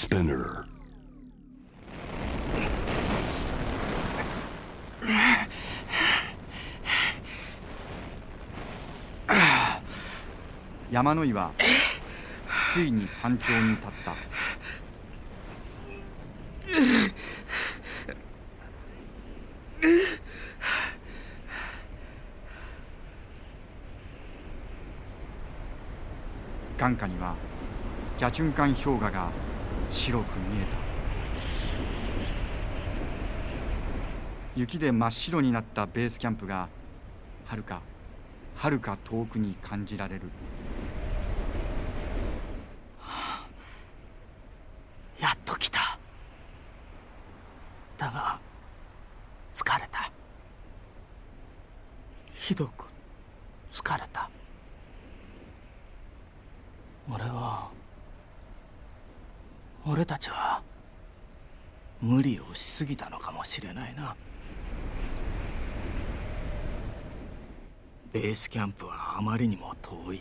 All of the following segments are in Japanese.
Spinner. 山の井はついに山頂に立った眼下にはギャチュンカン氷河が白く見えた。雪で真っ白になったベースキャンプがはるかはるか遠くに感じられる。やっと来た。だが疲れた。ひどく疲れた。俺は俺たちは無理をしすぎたのかもしれないな。ベースキャンプはあまりにも遠い。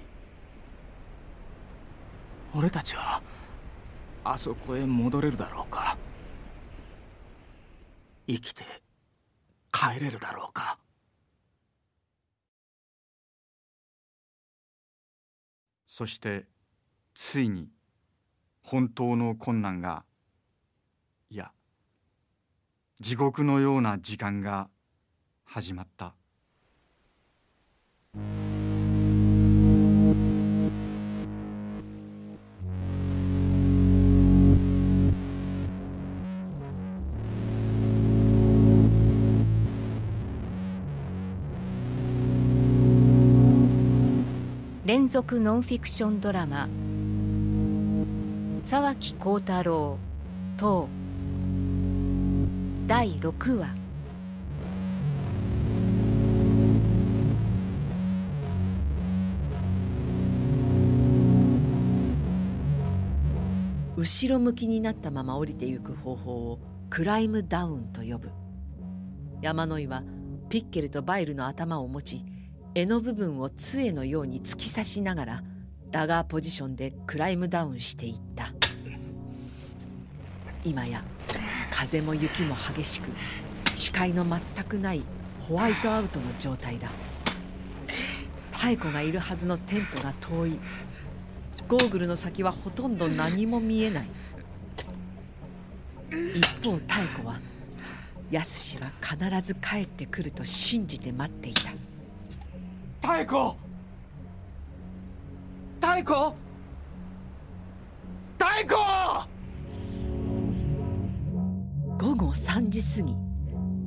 俺たちはあそこへ戻れるだろうか。生きて帰れるだろうか。そしてついに本当の困難がいや地獄のような時間が始まった。連続ノンフィクションドラマ沢木幸太郎。等第6話。後ろ向きになったまま降りてゆく方法をクライムダウンと呼ぶ。山野井はピッケルとバイルの頭を持ち柄の部分を杖のように突き刺しながらダガーポジションでクライムダウンしていった。今や風も雪も激しく視界の全くないホワイトアウトの状態だ。妙子がいるはずのテントが遠い。ゴーグルの先はほとんど何も見えない。一方妙子は康は必ず帰ってくると信じて待っていた。太鼓太鼓太鼓午後3時過ぎ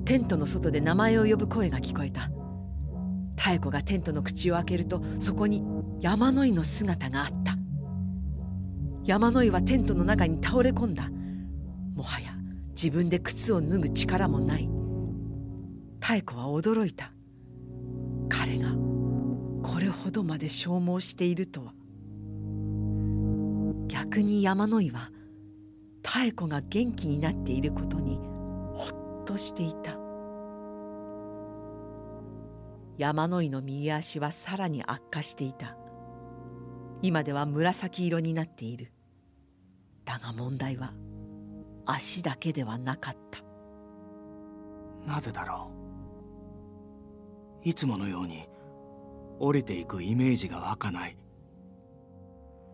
テントの外で名前を呼ぶ声が聞こえた。妙子がテントの口を開けるとそこに山の井の姿があった。山の井はテントの中に倒れ込んだ。もはや自分で靴を脱ぐ力もない。妙子は驚いた。彼がこれほどまで消耗しているとは。逆に山の井は妙子が元気になっていることにほっとしていた。山の井の右足はさらに悪化していた。今では紫色になっている。だが問題は足だけではなかった。なぜだろう？いつものように降りていくイメージが湧かない。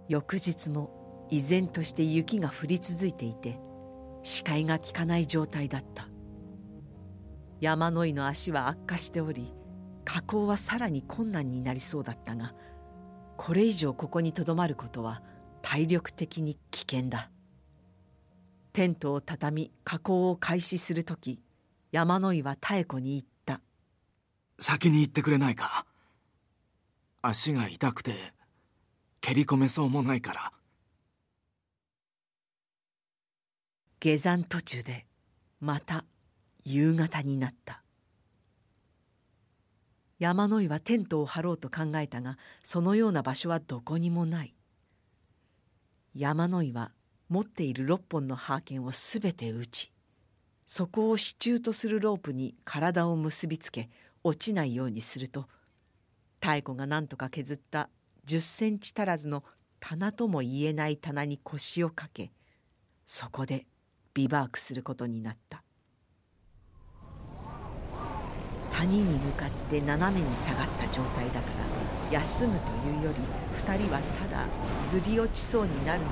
翌日も依然として雪が降り続いていて視界が利かない状態だった。山の井の足は悪化しており下降はさらに困難になりそうだったがこれ以上ここにとどまることは体力的に危険だ。テントを畳み下降を開始する時山の井は妙子に言った。先に行ってくれないか？足が痛くて蹴り込めそうもないから。下山途中でまた夕方になった。山の井はテントを張ろうと考えたがそのような場所はどこにもない。山の井は持っている6本のハーケンをすべて打ちそこを支柱とするロープに体を結びつけ落ちないようにすると妙子が何とか削った10センチ足らずの棚とも言えない棚に腰をかけそこでビバークすることになった。谷に向かって斜めに下がった状態だから休むというより2人はただずり落ちそうになるのを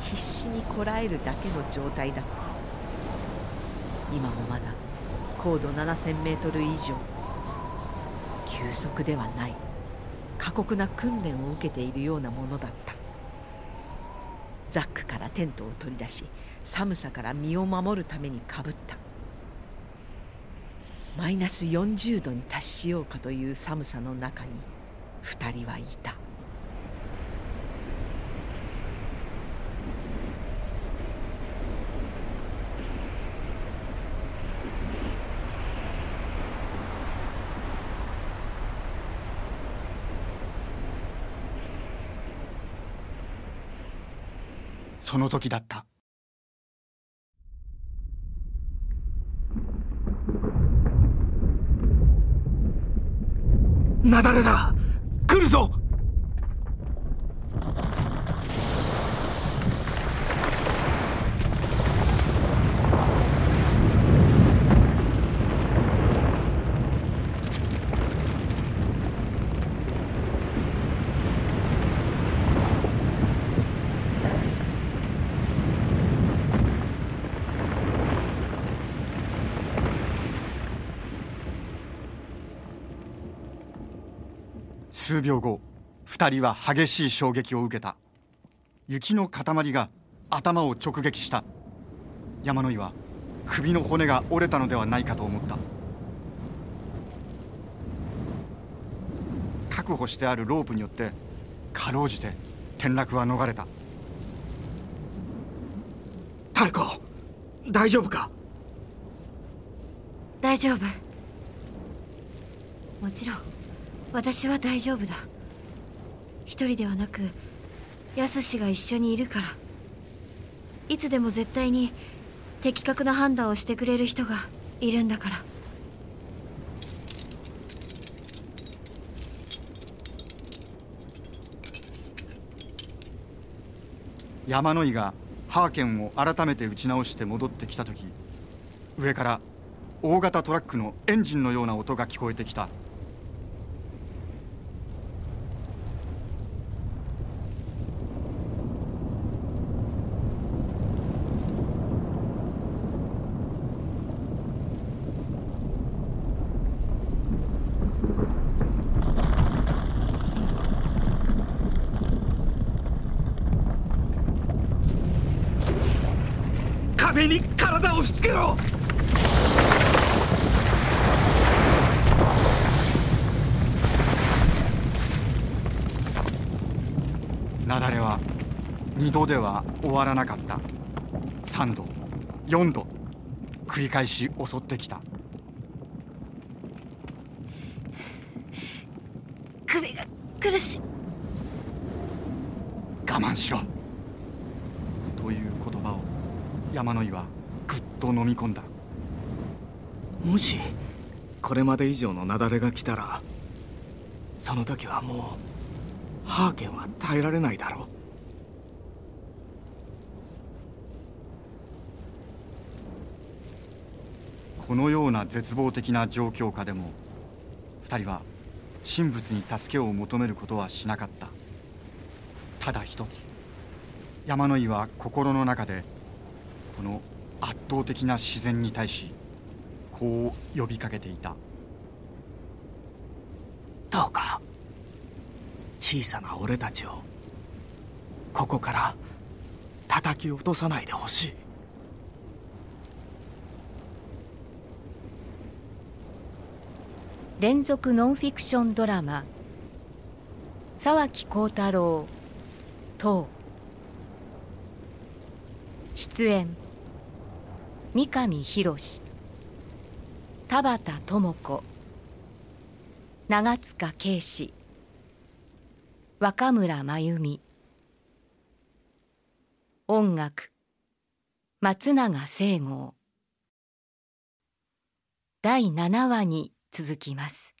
必死にこらえるだけの状態だ。今もまだ高度7000メートル以上。急速ではない。過酷な訓練を受けているようなものだった。ザックからテントを取り出し寒さから身を守るためにかぶった。マイナス40度に達しようかという寒さの中に2人はいた。その時だった。雪崩だ。来るぞ。数秒後二人は激しい衝撃を受けた。雪の塊が頭を直撃した。山野井は首の骨が折れたのではないかと思った。確保してあるロープによってかろうじて転落は逃れた。太子大丈夫か？大丈夫。もちろん私は大丈夫だ。一人ではなく康が一緒にいるから。いつでも絶対に的確な判断をしてくれる人がいるんだから。山野井がハーケンを改めて打ち直して戻ってきた時上から大型トラックのエンジンのような音が聞こえてきた。壁に体を押し付けろ。雪崩は2度では終わらなかった。3度4度繰り返し襲ってきた。首が苦しい。我慢しろという言葉を山野井はぐっと飲み込んだ。もしこれまで以上の雪崩が来たらその時はもうハーケンは耐えられないだろこのような絶望的な状況下でも2人は神仏に助けを求めることはしなかった。ただ一つ山野井は心の中でこの圧倒的な自然に対しこう呼びかけていた。どうか小さな俺たちをここから叩き落とさないでほしい。連続ノンフィクションドラマ沢木耕太郎等。出演三上博。田畑智子。長塚圭。史若村真由美。音楽。松永聖剛第7話に続きます。